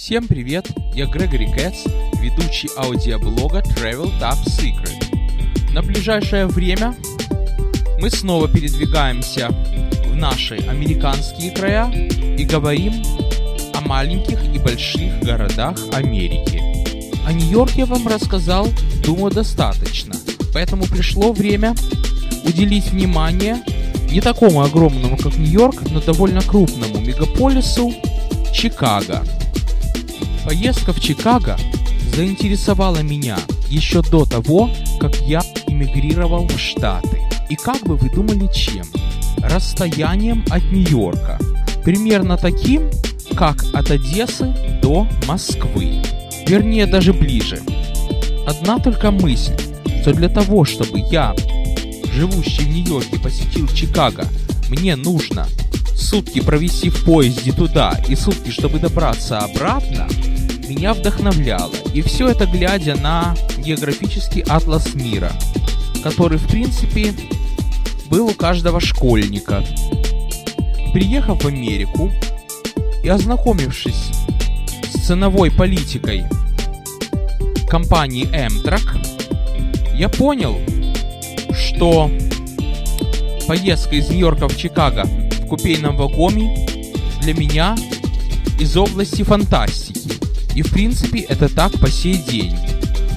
Всем привет, я Грегори Кэтс, ведущий аудиоблога Travel Top Secret. На ближайшее время мы снова передвигаемся в наши американские края и говорим о маленьких и больших городах Америки. О Нью-Йорке я вам рассказал, думаю, достаточно, поэтому пришло время уделить внимание не такому огромному, как Нью-Йорк, но довольно крупному мегаполису Чикаго. Поездка в Чикаго заинтересовала меня еще до того, как я эмигрировал в Штаты. И как бы вы думали чем? Расстоянием от Нью-Йорка. Примерно таким, как от Одессы до Москвы. Вернее, даже ближе. Одна только мысль, что для того, чтобы я, живущий в Нью-Йорке, посетил Чикаго, мне нужно сутки провести в поезде туда и сутки, чтобы добраться обратно, меня вдохновляло. И все это глядя на географический атлас мира, который, в принципе, был у каждого школьника. Приехав в Америку и ознакомившись с ценовой политикой компании Amtrak, я понял, что поездка из Нью-Йорка в Чикаго в купейном вагоне для меня из области фантастики. И в принципе это так по сей день.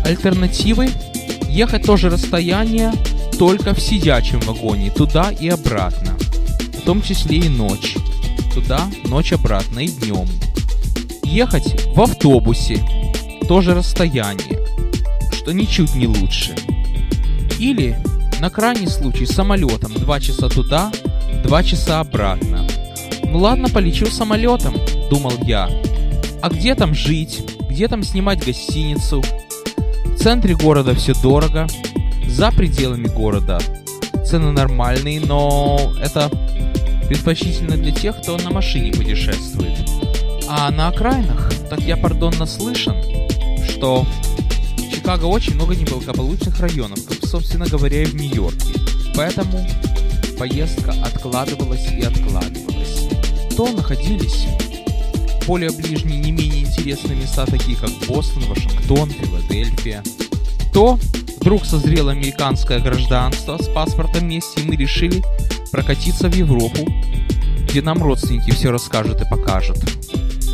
Альтернативы – ехать тоже расстояние только в сидячем вагоне, туда и обратно. В том числе и ночь. Туда, ночь обратно и днем. Ехать в автобусе – тоже расстояние, что ничуть не лучше. Или, на крайний случай, самолетом 2 часа туда, 2 часа обратно. Ну ладно, полечу самолетом, думал я, а где там жить? Где там снимать гостиницу? В центре города все дорого. За пределами города цены нормальные, но это предпочтительно для тех, кто на машине путешествует. А на окраинах, так я, пардон, наслышан, что в Чикаго очень много неблагополучных районов, как, собственно говоря, и в Нью-Йорке. Поэтому поездка откладывалась и откладывалась. То находились более ближние, не менее интересные места, такие как Бостон, Вашингтон, Филадельфия, то вдруг созрело американское гражданство с паспортом вместе, и мы решили прокатиться в Европу, где нам родственники все расскажут и покажут.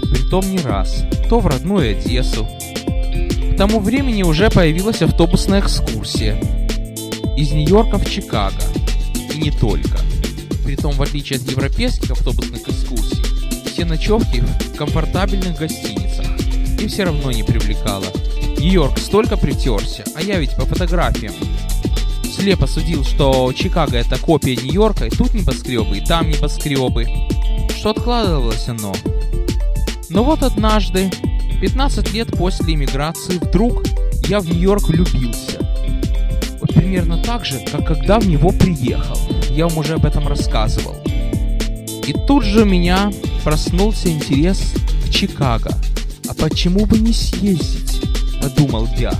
Притом не раз, то в родную Одессу. К тому времени уже появилась автобусная экскурсия из Нью-Йорка в Чикаго. И не только. Притом, в отличие от европейских автобусных экскурсий, ночевки в комфортабельных гостиницах. И все равно не привлекало. Нью-Йорк столько притерся, а я ведь по фотографиям слепо судил, что Чикаго это копия Нью-Йорка, и тут небоскребы, и там небоскребы. Что откладывалось оно? Но вот однажды, 15 лет после иммиграции, вдруг я в Нью-Йорк влюбился. Вот примерно так же, как когда в него приехал. Я вам уже об этом рассказывал. И тут же меня проснулся интерес к Чикаго. А почему бы не съездить? Подумал я.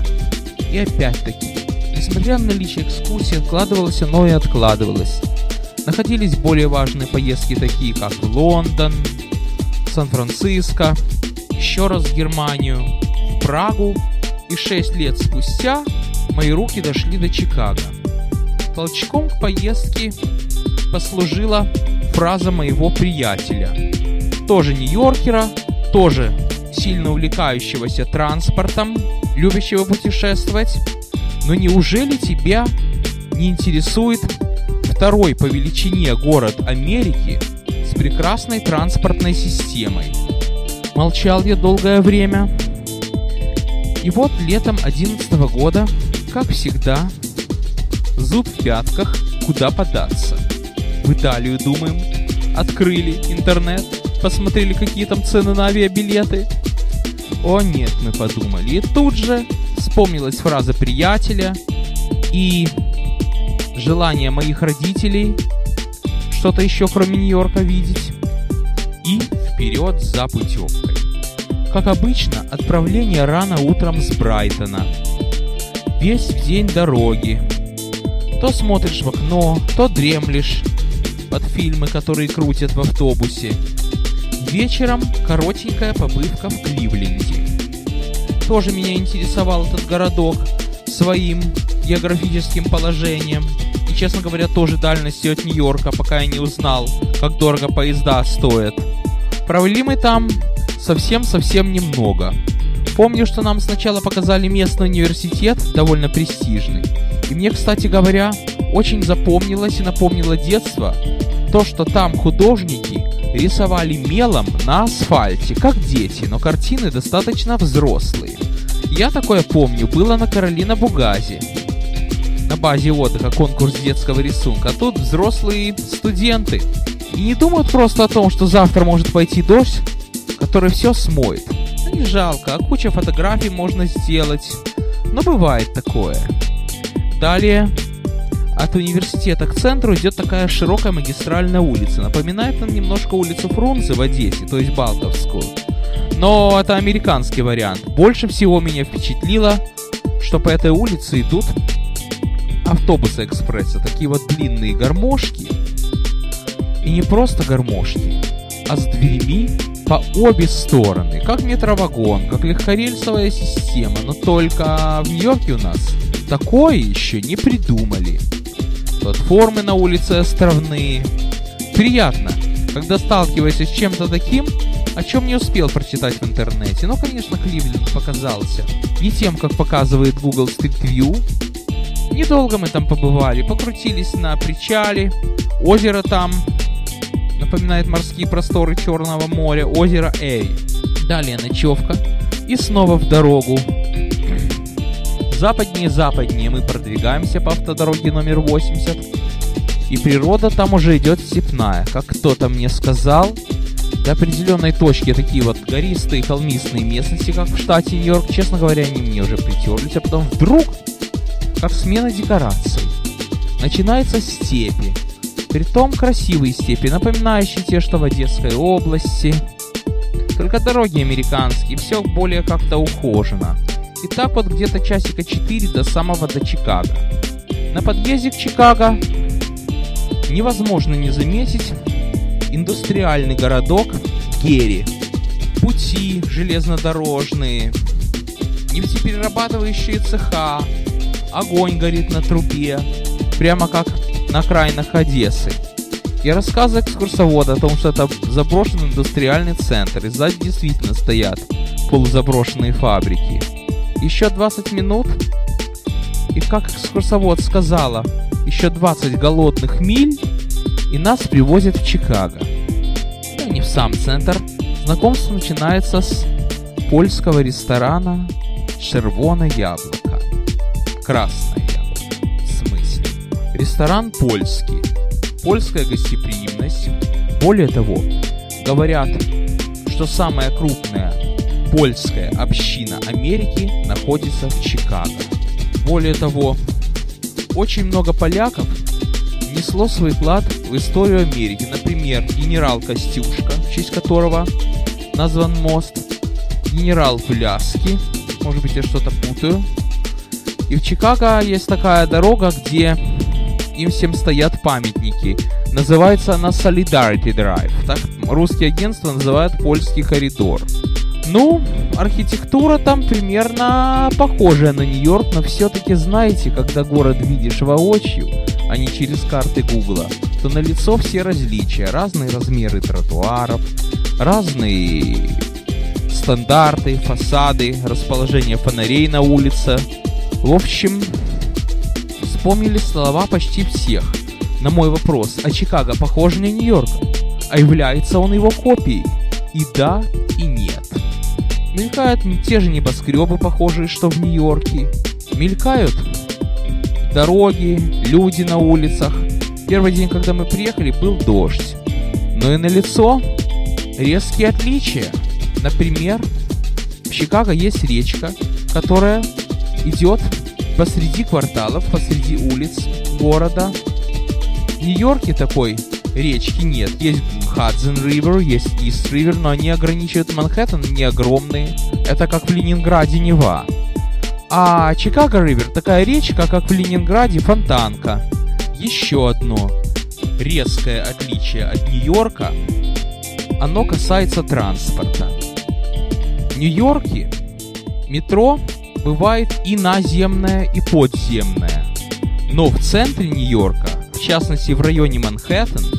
И опять-таки, несмотря на наличие экскурсии, откладывалось оно и откладывалось. Находились более важные поездки, такие как Лондон, Сан-Франциско, еще раз в Германию, в Прагу, и шесть лет спустя мои руки дошли до Чикаго. Толчком к поездке послужила фраза моего приятеля тоже Нью-Йоркера, тоже сильно увлекающегося транспортом, любящего путешествовать. Но неужели тебя не интересует второй по величине город Америки с прекрасной транспортной системой? Молчал я долгое время. И вот летом 2011 года, как всегда, зуб в пятках, куда податься. В Италию, думаем, открыли интернет, посмотрели, какие там цены на авиабилеты. О нет, мы подумали. И тут же вспомнилась фраза приятеля и желание моих родителей что-то еще кроме Нью-Йорка видеть. И вперед за путевкой. Как обычно, отправление рано утром с Брайтона. Весь день дороги. То смотришь в окно, то дремлешь под фильмы, которые крутят в автобусе Вечером коротенькая побывка в Кливленде. Тоже меня интересовал этот городок своим географическим положением и, честно говоря, тоже дальностью от Нью-Йорка, пока я не узнал, как дорого поезда стоят. Провели мы там совсем-совсем немного. Помню, что нам сначала показали местный университет, довольно престижный. И мне, кстати говоря, очень запомнилось и напомнило детство то, что там художники рисовали мелом на асфальте, как дети, но картины достаточно взрослые. Я такое помню, было на Каролина Бугазе. На базе отдыха конкурс детского рисунка. А тут взрослые студенты. И не думают просто о том, что завтра может пойти дождь, который все смоет. Не жалко, а куча фотографий можно сделать. Но бывает такое. Далее от университета к центру идет такая широкая магистральная улица. Напоминает нам немножко улицу Фрунзе в Одессе, то есть Балтовскую. Но это американский вариант. Больше всего меня впечатлило, что по этой улице идут автобусы экспресса. Такие вот длинные гармошки. И не просто гармошки, а с дверьми по обе стороны. Как метровагон, как легкорельсовая система. Но только в Нью-Йорке у нас такое еще не придумали. Платформы на улице островные. Приятно, когда сталкиваешься с чем-то таким, о чем не успел прочитать в интернете. Но, конечно, Кливленд показался не тем, как показывает Google Street View. Недолго мы там побывали, покрутились на причале, озеро там напоминает морские просторы Черного моря, озеро Эй. Далее ночевка и снова в дорогу. Западнее западнее мы продвигаемся по автодороге номер 80. И природа там уже идет степная. Как кто-то мне сказал, до определенной точки такие вот гористые, холмистые местности, как в штате Нью-Йорк, честно говоря, они мне уже притерлись, а потом вдруг, как смена декораций, начинается степи. Притом красивые степи, напоминающие те, что в Одесской области. Только дороги американские, все более как-то ухожено. И так вот где-то часика 4 до самого до Чикаго. На подъезде к Чикаго невозможно не заметить индустриальный городок Герри. Пути железнодорожные, нефтеперерабатывающие цеха, огонь горит на трубе, прямо как на окраинах Одессы. И рассказы экскурсовода о том, что это заброшенный индустриальный центр, и сзади действительно стоят полузаброшенные фабрики. Еще 20 минут, и как экскурсовод сказала, еще 20 голодных миль, и нас привозят в Чикаго. Ну, не в сам центр. Знакомство начинается с польского ресторана «Червоное яблоко». Красное яблоко. В смысле? Ресторан польский. Польская гостеприимность. Более того, говорят, что самая крупная польская община Америки находится в Чикаго. Более того, очень много поляков внесло свой вклад в историю Америки. Например, генерал Костюшка, в честь которого назван мост, генерал Пляски, может быть я что-то путаю. И в Чикаго есть такая дорога, где им всем стоят памятники. Называется она Solidarity Drive. Так русские агентства называют польский коридор. Ну, архитектура там примерно похожая на Нью-Йорк, но все-таки знаете, когда город видишь воочию, а не через карты Гугла, то на лицо все различия, разные размеры тротуаров, разные стандарты, фасады, расположение фонарей на улице. В общем, вспомнили слова почти всех. На мой вопрос, а Чикаго похож на Нью-Йорк? А является он его копией? И да, и нет. Мелькают те же небоскребы, похожие, что в Нью-Йорке. Мелькают дороги, люди на улицах. Первый день, когда мы приехали, был дождь. Но и на лицо резкие отличия. Например, в Чикаго есть речка, которая идет посреди кварталов, посреди улиц города. В Нью-Йорке такой речки нет. Есть Хадсон Ривер, есть Ист Ривер, но они ограничивают Манхэттен, не огромные. Это как в Ленинграде Нева. А Чикаго Ривер такая речка, как в Ленинграде Фонтанка. Еще одно резкое отличие от Нью-Йорка оно касается транспорта. В Нью-Йорке метро бывает и наземное, и подземное. Но в центре Нью-Йорка, в частности в районе Манхэттен,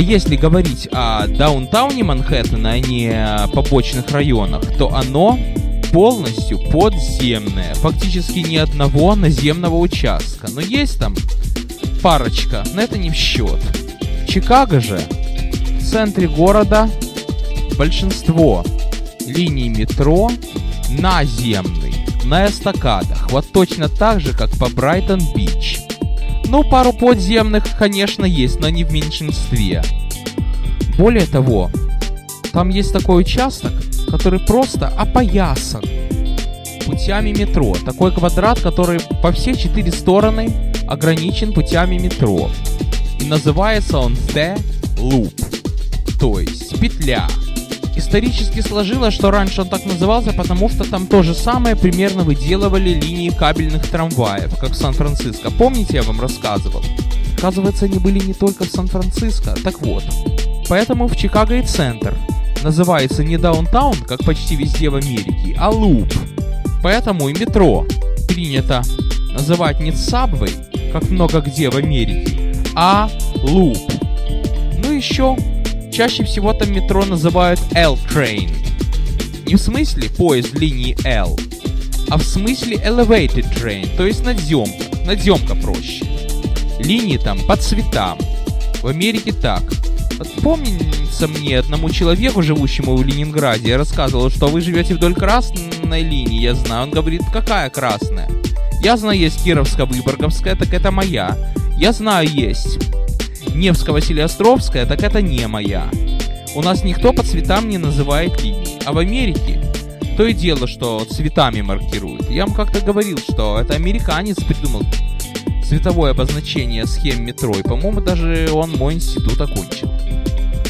если говорить о даунтауне Манхэттена, а не о побочных районах, то оно полностью подземное. Фактически ни одного наземного участка. Но есть там парочка, но это не в счет. Чикаго же, в центре города, большинство линий метро наземный, на эстакадах, вот точно так же, как по Брайтон-Бич. Ну, пару подземных, конечно, есть, но не в меньшинстве. Более того, там есть такой участок, который просто опоясан путями метро. Такой квадрат, который по все четыре стороны ограничен путями метро. И называется он The Loop, то есть петля. Исторически сложилось, что раньше он так назывался, потому что там то же самое примерно выделывали линии кабельных трамваев, как в Сан-Франциско. Помните, я вам рассказывал? Оказывается, они были не только в Сан-Франциско. Так вот, поэтому в Чикаго и центр называется не даунтаун, как почти везде в Америке, а луп. Поэтому и метро принято называть не Subway, как много где в Америке, а Loop. Ну еще, чаще всего там метро называют L-Train. Не в смысле поезд линии L, а в смысле Elevated Train, то есть надземка. Надземка проще. Линии там по цветам. В Америке так. Вот помнится мне одному человеку, живущему в Ленинграде, я рассказывал, что вы живете вдоль красной линии, я знаю. Он говорит, какая красная? Я знаю, есть Кировско-Выборговская, так это моя. Я знаю, есть Невско-Василиостровская, так это не моя. У нас никто по цветам не называет линии. А в Америке то и дело, что цветами маркируют. Я вам как-то говорил, что это американец придумал цветовое обозначение схем метро, и, по-моему, даже он мой институт окончил.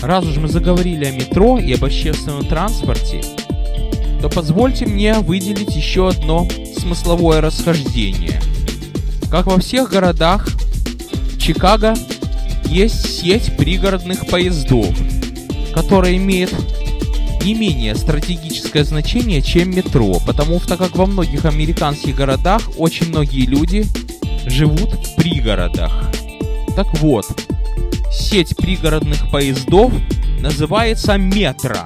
Раз уж мы заговорили о метро и об общественном транспорте, то позвольте мне выделить еще одно смысловое расхождение. Как во всех городах, Чикаго есть сеть пригородных поездов, которая имеет не менее стратегическое значение, чем метро, потому что, как во многих американских городах, очень многие люди живут в пригородах. Так вот, сеть пригородных поездов называется метро.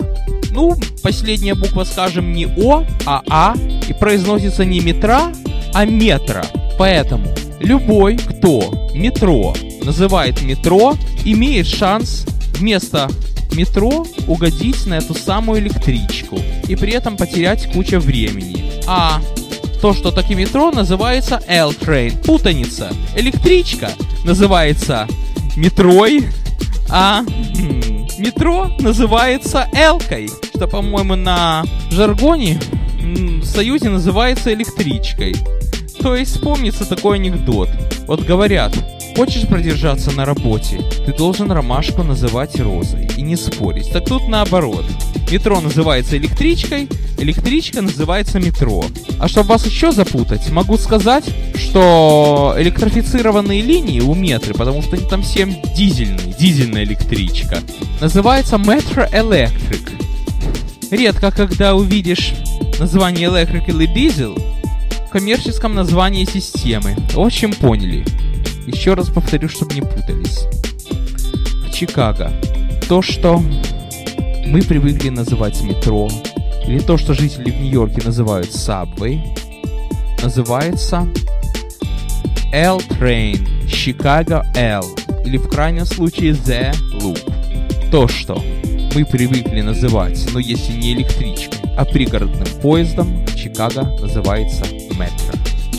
Ну, последняя буква, скажем, не О, а А, и произносится не метра, а метро. Поэтому любой, кто метро называет метро, имеет шанс вместо метро угодить на эту самую электричку и при этом потерять кучу времени. А то, что таки метро называется L-Train. Путаница. Электричка называется метрой, а метро называется L-кой что, по-моему, на жаргоне в Союзе называется электричкой. То есть вспомнится такой анекдот. Вот говорят, хочешь продержаться на работе, ты должен ромашку называть розой и не спорить. Так тут наоборот. Метро называется электричкой, электричка называется метро. А чтобы вас еще запутать, могу сказать, что электрифицированные линии у метры, потому что они там всем дизельные, дизельная электричка, называется Metro Electric. Редко, когда увидишь название Electric или Diesel в коммерческом названии системы. В общем, поняли. Еще раз повторю, чтобы не путались. В Чикаго то, что мы привыкли называть метро, или то, что жители в Нью-Йорке называют Subway, называется L-Train, Chicago L, или в крайнем случае The Loop. То, что мы привыкли называть, но если не электричкой, а пригородным поездом, Чикаго называется метро.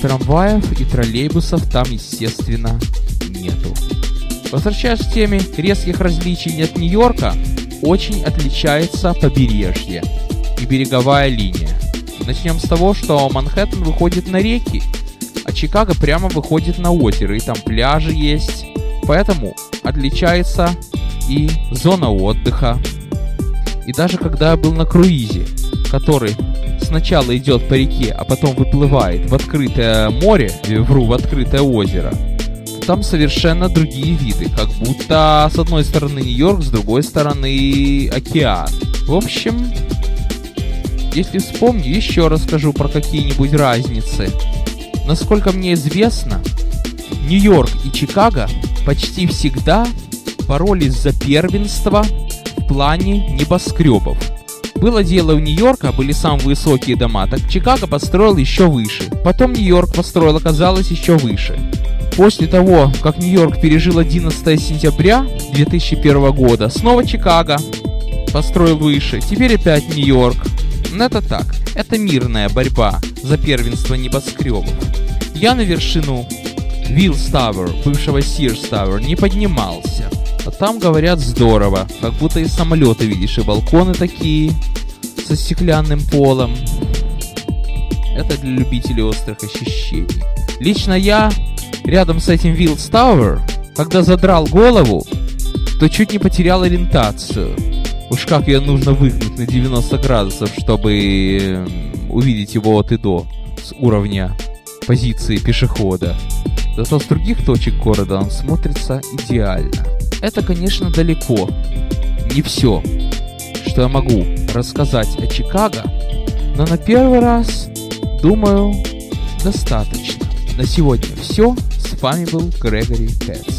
Трамваев и троллейбусов там, естественно, нету. Возвращаясь к теме резких различий от Нью-Йорка, очень отличается побережье и береговая линия. Начнем с того, что Манхэттен выходит на реки, а Чикаго прямо выходит на озеро, и там пляжи есть. Поэтому отличается и зона отдыха, и даже когда я был на круизе, который сначала идет по реке, а потом выплывает в открытое море, вру, в открытое озеро, там совершенно другие виды, как будто с одной стороны Нью-Йорк, с другой стороны океан. В общем, если вспомню, еще расскажу про какие-нибудь разницы. Насколько мне известно, Нью-Йорк и Чикаго почти всегда боролись за первенство в плане небоскребов. Было дело у Нью-Йорка, были самые высокие дома, так Чикаго построил еще выше. Потом Нью-Йорк построил, оказалось, еще выше. После того, как Нью-Йорк пережил 11 сентября 2001 года, снова Чикаго построил выше, теперь опять Нью-Йорк. Но это так, это мирная борьба за первенство небоскребов. Я на вершину Willis Tower, бывшего Sears Tower, не поднимался. А там, говорят, здорово. Как будто и самолеты видишь, и балконы такие со стеклянным полом. Это для любителей острых ощущений. Лично я рядом с этим Уиллис-Тауэр, когда задрал голову, то чуть не потерял ориентацию. Уж как шею нужно выгнуть на 90 градусов, чтобы увидеть его от и до с уровня позиции пешехода. Зато с других точек города он смотрится идеально. Это, конечно, далеко. Не все, что я могу рассказать о Чикаго, но на первый раз, думаю, достаточно. На сегодня все. С вами был Грегори Кэтс.